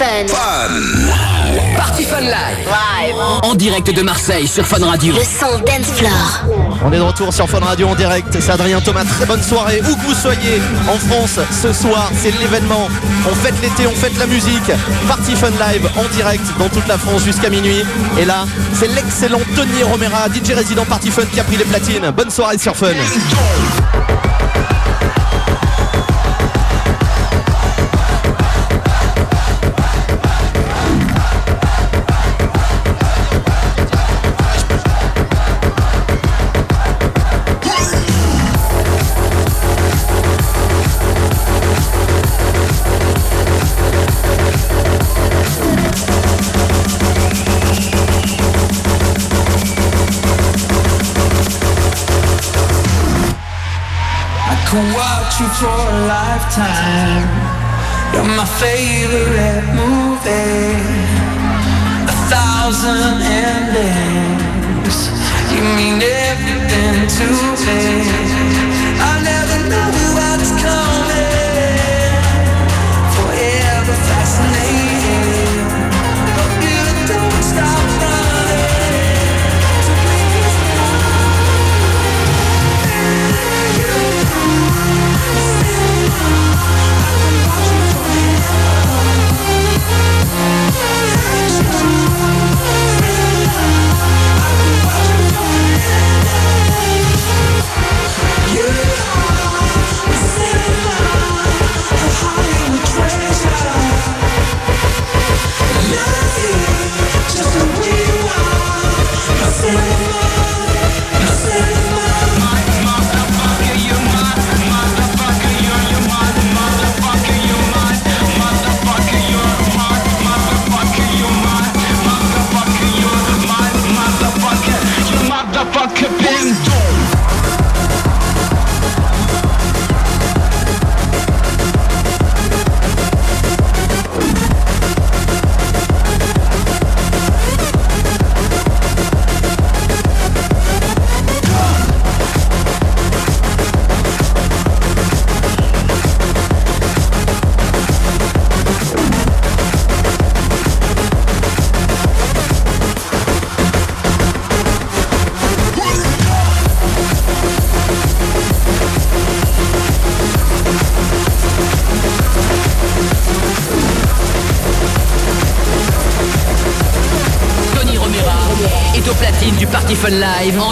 Fun. Party Fun Live. En direct de Marseille sur Fun Radio. Le son dance floor. On est de retour sur Fun Radio en direct. C'est Adrien Thomas. Très bonne soirée. Où que vous soyez en France ce soir, c'est l'événement. On fête l'été, on fête la musique. Party Fun Live en direct dans toute la France jusqu'à minuit. Et là, c'est l'excellent Tony Romera, DJ résident Party Fun qui a pris les platines. Bonne soirée sur Fun. Watch you for a lifetime. You're my favorite movie. A thousand endings. You mean everything to me.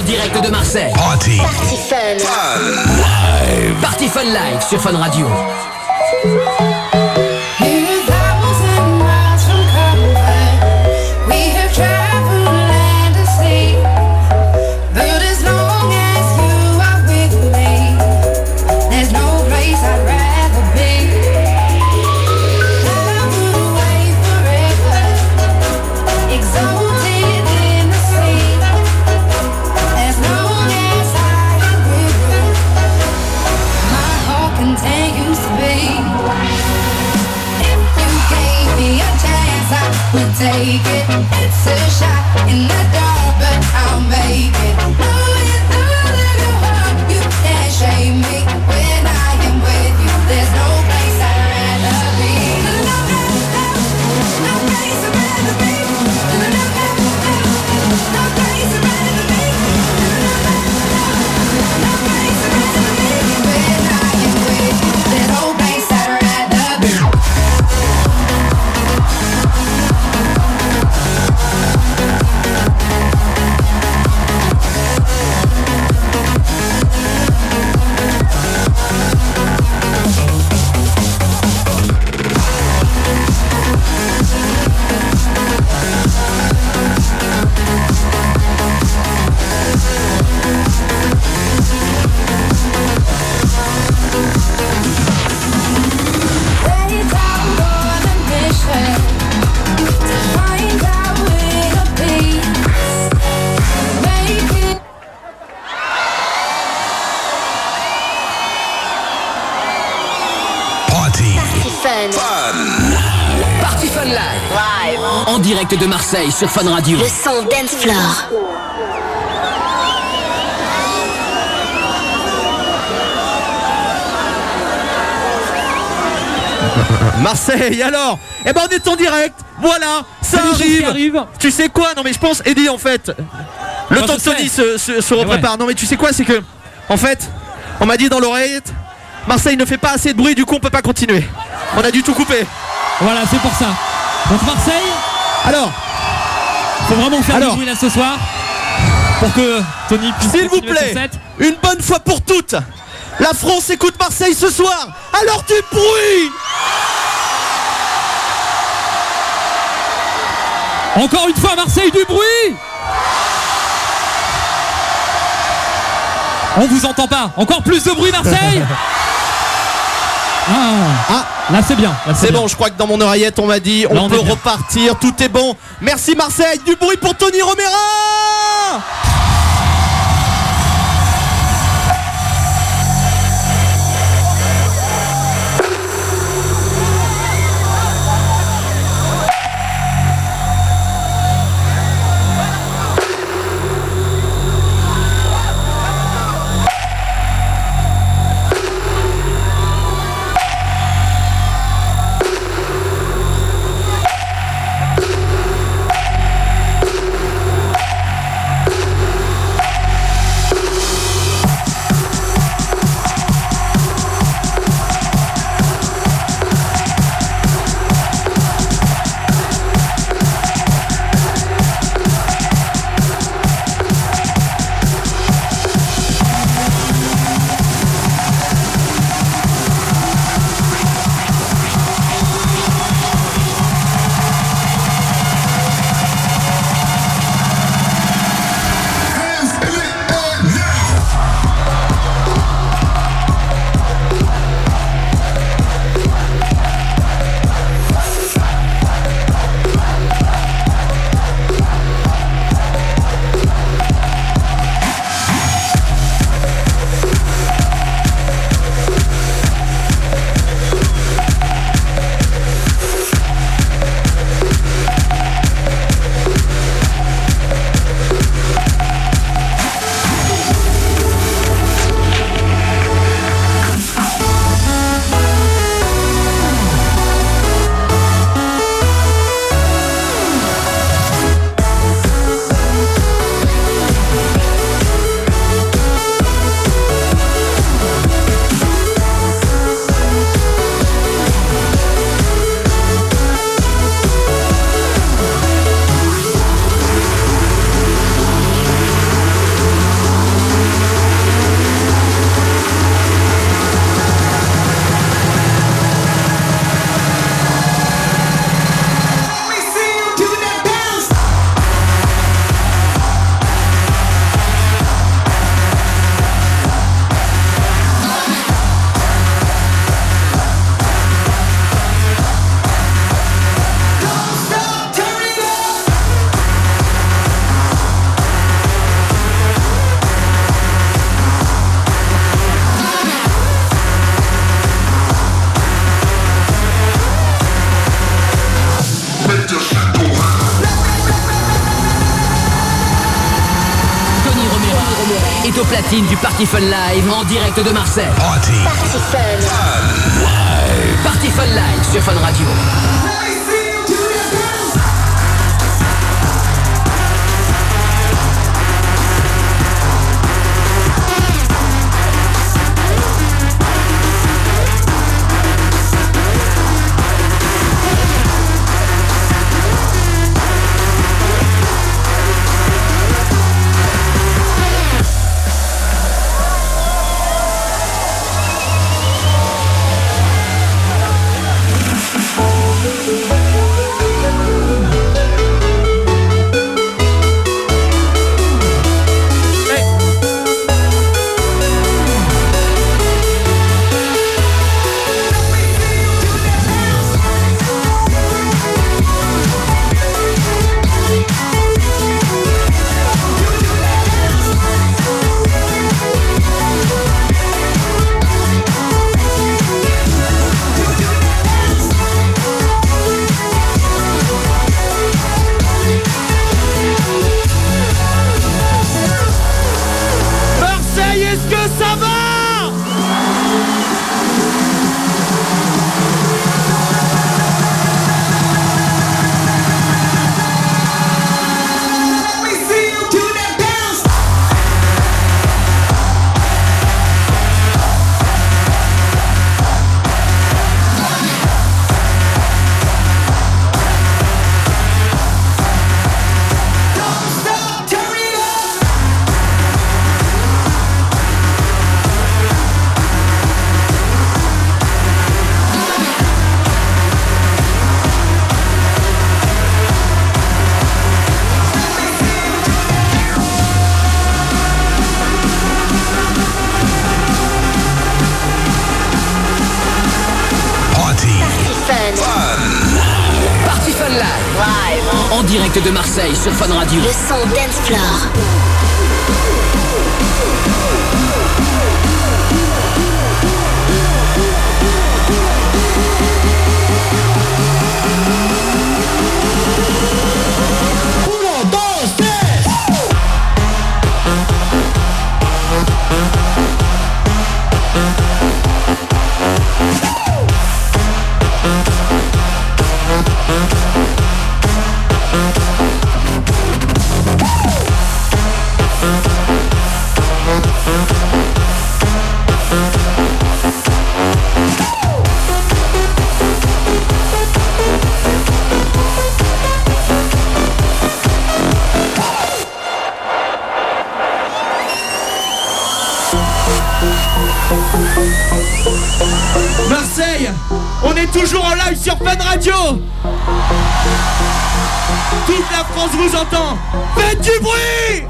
Direct de Marseille. Party Fun. Party Fun Live sur Fun Radio. Take it. It's a shot in the dark, but I'll make it. Fun. Party Fun Live. En direct de Marseille sur Fun Radio. Le son dance floor. Marseille, alors? Eh ben on est en direct, voilà, ça arrive. arrivent. Tu sais quoi? Non mais je pense, Eddie en fait, le Moi, temps que Tony se, se, se ouais. reprépare. Non mais tu sais quoi, c'est que, en fait, on m'a dit dans l'oreillette, Marseille ne fait pas assez de bruit, du coup on peut pas continuer. On a dû tout couper. Voilà, c'est pour ça. Donc Marseille, Alors, faut vraiment faire Alors. du bruit là ce soir pour que Tony puisse s'il vous plaît, une bonne fois pour toutes, la France écoute Marseille ce soir. Alors du bruit Encore une fois, Marseille, du bruit On vous entend pas. Encore plus de bruit, Marseille Ah, Ah, là c'est bien. C'est bon, je crois que dans mon oreillette, on m'a dit Là, on, peut repartir, tout est bon. Merci Marseille, du bruit pour Tony Romera platine du Party Fun Live en direct de Marseille. Party Fun. Party Fun Live sur Fun Radio. En direct de Marseille sur Fun Radio. Le son Dance Floor. Toute la France vous entend. Faites du bruit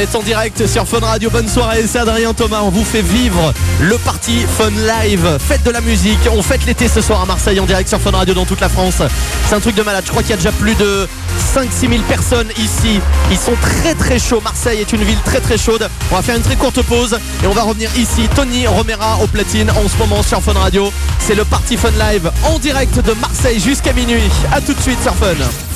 est en direct sur Fun Radio. Bonne soirée, c'est Adrien Thomas. On vous fait vivre le party Fun Live. Fête de la musique. On fête l'été ce soir à Marseille en direct sur Fun Radio dans toute la France. C'est un truc de malade. Je crois qu'il y a déjà plus de 5-6 000 personnes ici. Ils sont très très chauds. Marseille est une ville très très chaude. On va faire une très courte pause et on va revenir ici. Tony Romera au platine en ce moment sur Fun Radio. C'est le Party Fun Live en direct de Marseille jusqu'à minuit. A tout de suite sur Fun.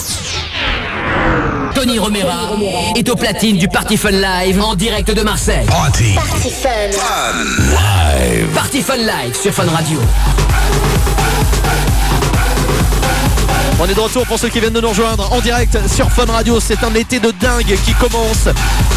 Tony Romera est au platine du Party Fun Live en direct de Marseille. Party Fun. Party Fun Live sur Fun Radio. On est de retour pour ceux qui viennent de nous rejoindre en direct sur Fun Radio. C'est un été de dingue qui commence.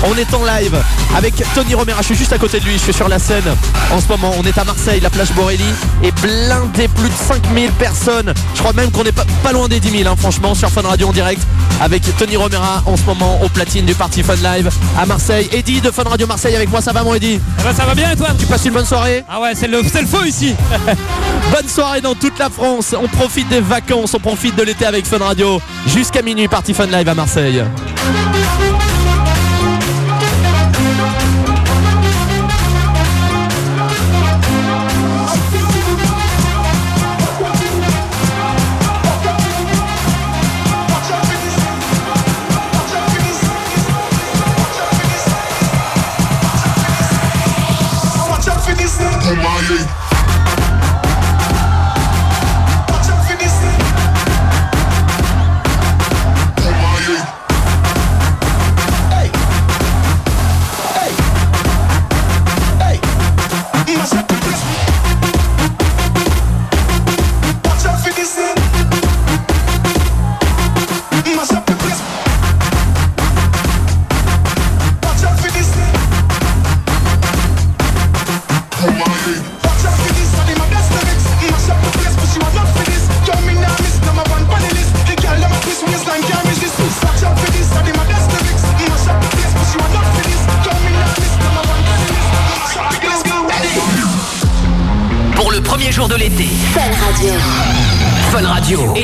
On est en live avec Tony Romera. Je suis juste à côté de lui. Je suis sur la scène en ce moment. On est à Marseille. La plage Borelli est blindée. Plus de 5000 personnes. Je crois même qu'on est pas, pas loin des 10 000, hein, franchement, sur Fun Radio en direct avec Tony Romera en ce moment au platine du Party Fun Live à Marseille. Eddie de Fun Radio Marseille avec moi. Ça va, mon Eddie Eh ben, ça va bien et toi? Tu passes une bonne soirée? Ah ouais, c'est le, c'est le feu ici. Bonne soirée dans toute la France. On profite des vacances, on profite de l'été avec Fun Radio. Jusqu'à minuit, Party Fun Live à Marseille.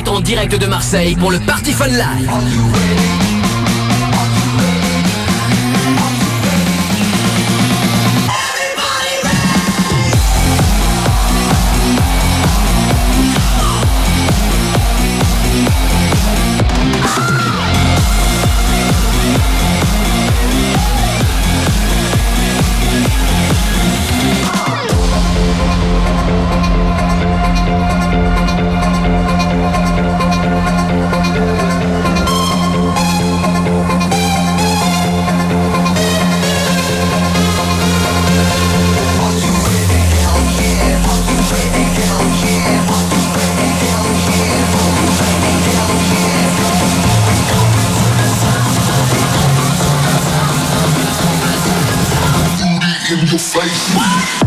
En direct de Marseille pour le Party Fun Live. Your face.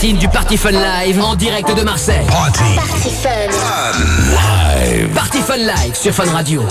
du Party Fun Live en direct de Marseille. Party, Fun. Live. Party Fun Live sur Fun Radio.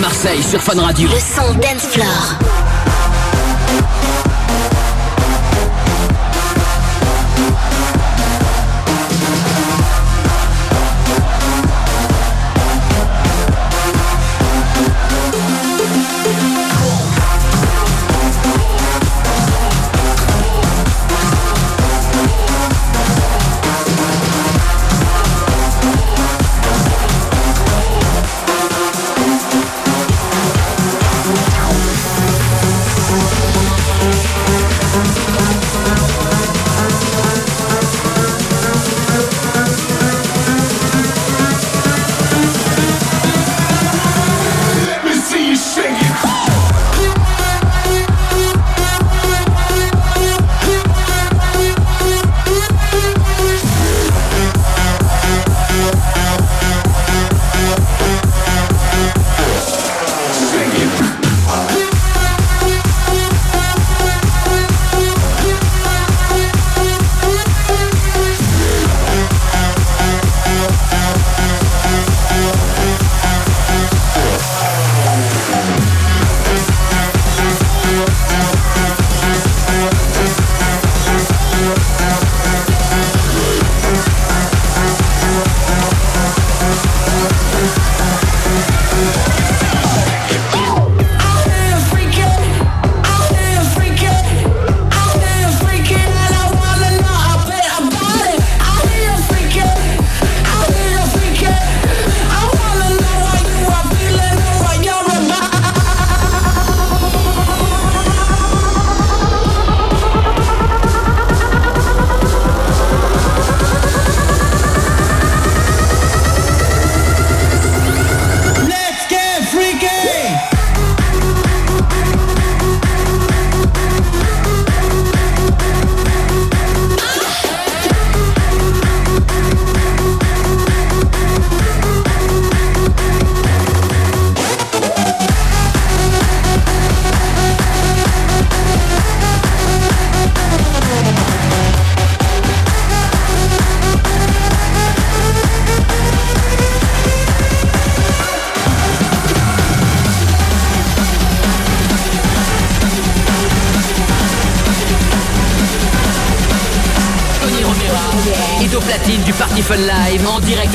Marseille sur Fun Radio. Le son dance floor.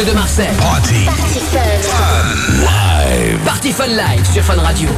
de Marseille. Party. Party Fun. Live. Party Fun Live sur Fun Radio.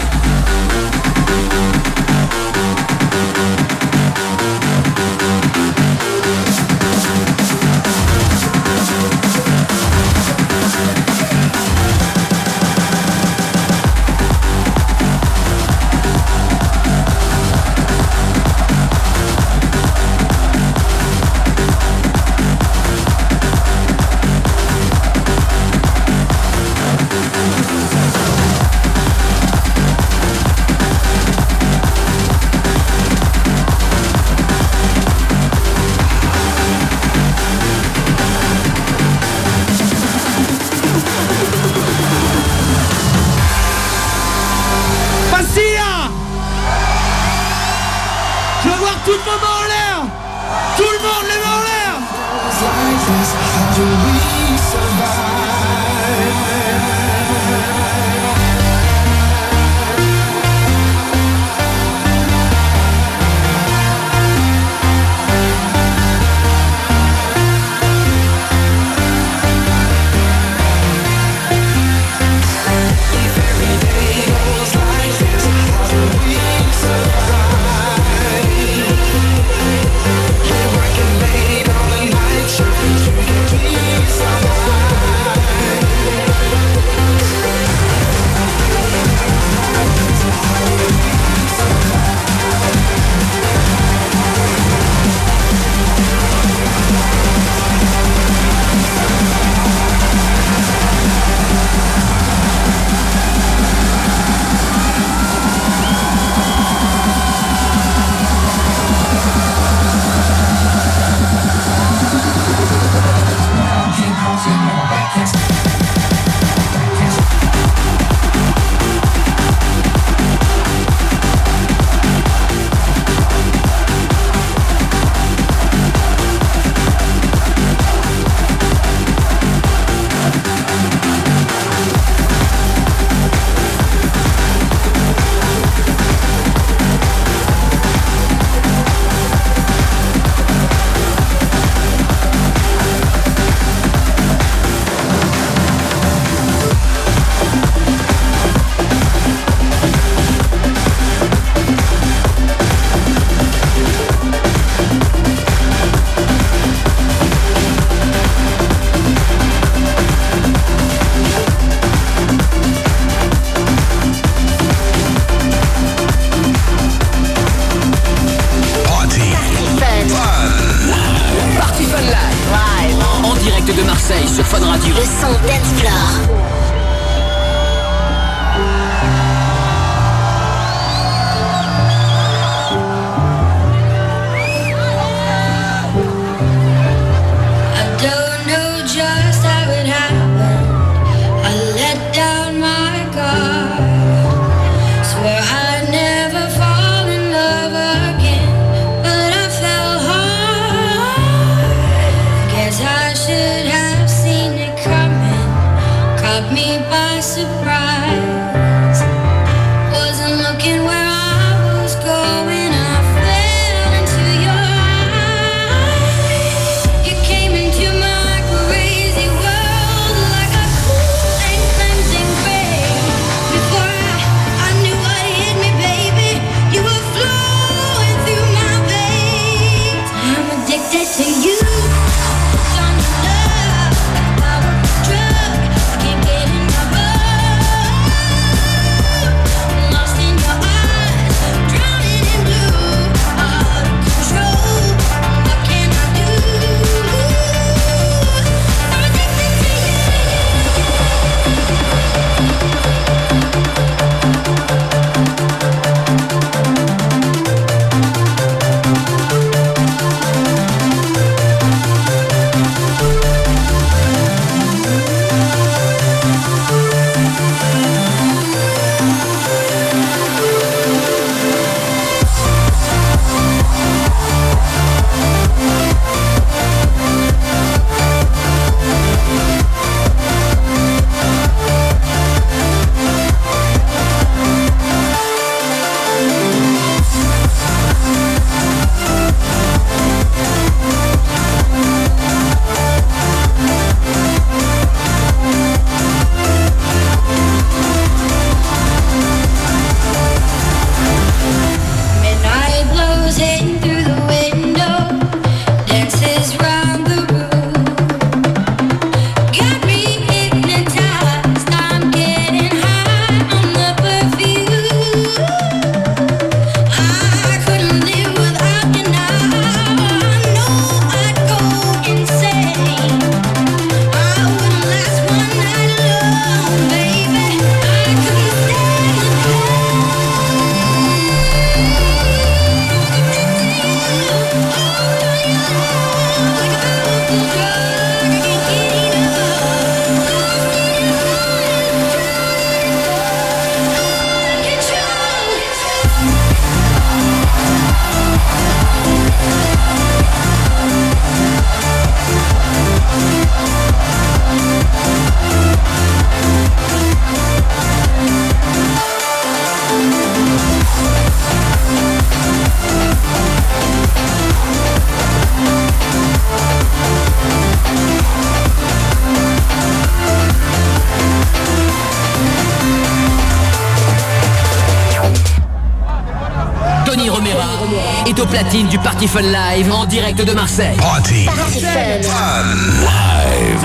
Platine du Party Fun Live en direct de Marseille. Party Fun.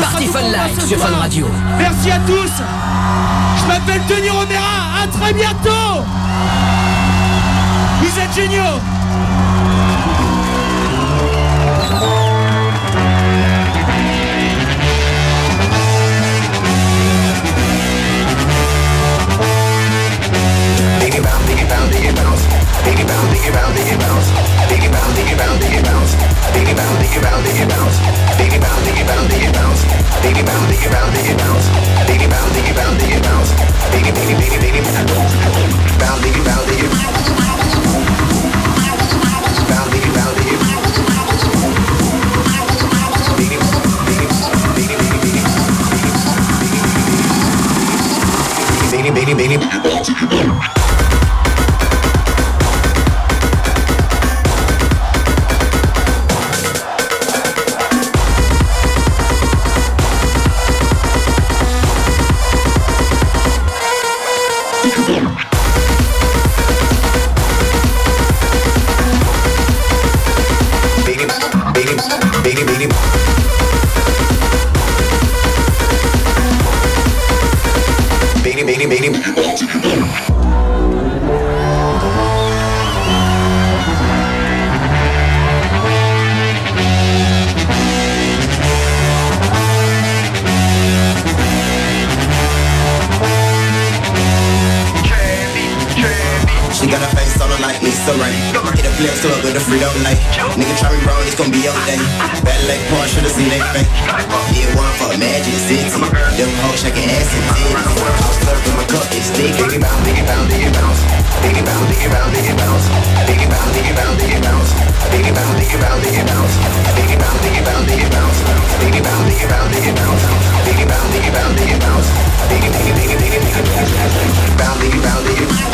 Party Fun Live sur Fun Radio. Merci à tous. Je m'appelle Denis Romera. À très bientôt. Vous êtes géniaux. Bounce, bounce, bounce. Biggie bounce, biggie bounce, biggie bounce. Biggie bounce, biggie bounce, biggie bounce. Biggie bounce, biggie bounce, biggie bounce. Biggie bounce, biggie bounce, biggie bounce. Biggie bounce, biggie bounce, biggie bounce. Biggie bounce, biggie bounce, biggie bounce. Biggie, biggie, biggie, biggie bounce. Bounce, biggie bounce, biggie bounce, biggie bounce, biggie Biggie, biggie, biggie. With a Frito Lay. Nigga try me wrong, it's gonna be your day. Bad leg porn, should've seen they fake. Did one for Magic City. Them hoes shaking ass and titties. I'm serving my cup, it's thick. Biggie bounce, biggie bounce, biggie bounce. Biggie bounce, biggie bounce, biggie bounce. Biggie bounce, biggie bounce, biggie bounce. Biggie bounce, biggie bounce, biggie bounce. Biggie bounce, biggie bounce, biggie bounce. Biggie bounce, biggie bounce, biggie bounce. Biggie bounce, biggie bounce, biggie bounce. Biggie, biggie, biggie, biggie, biggie. Bounce, biggie bounce, biggie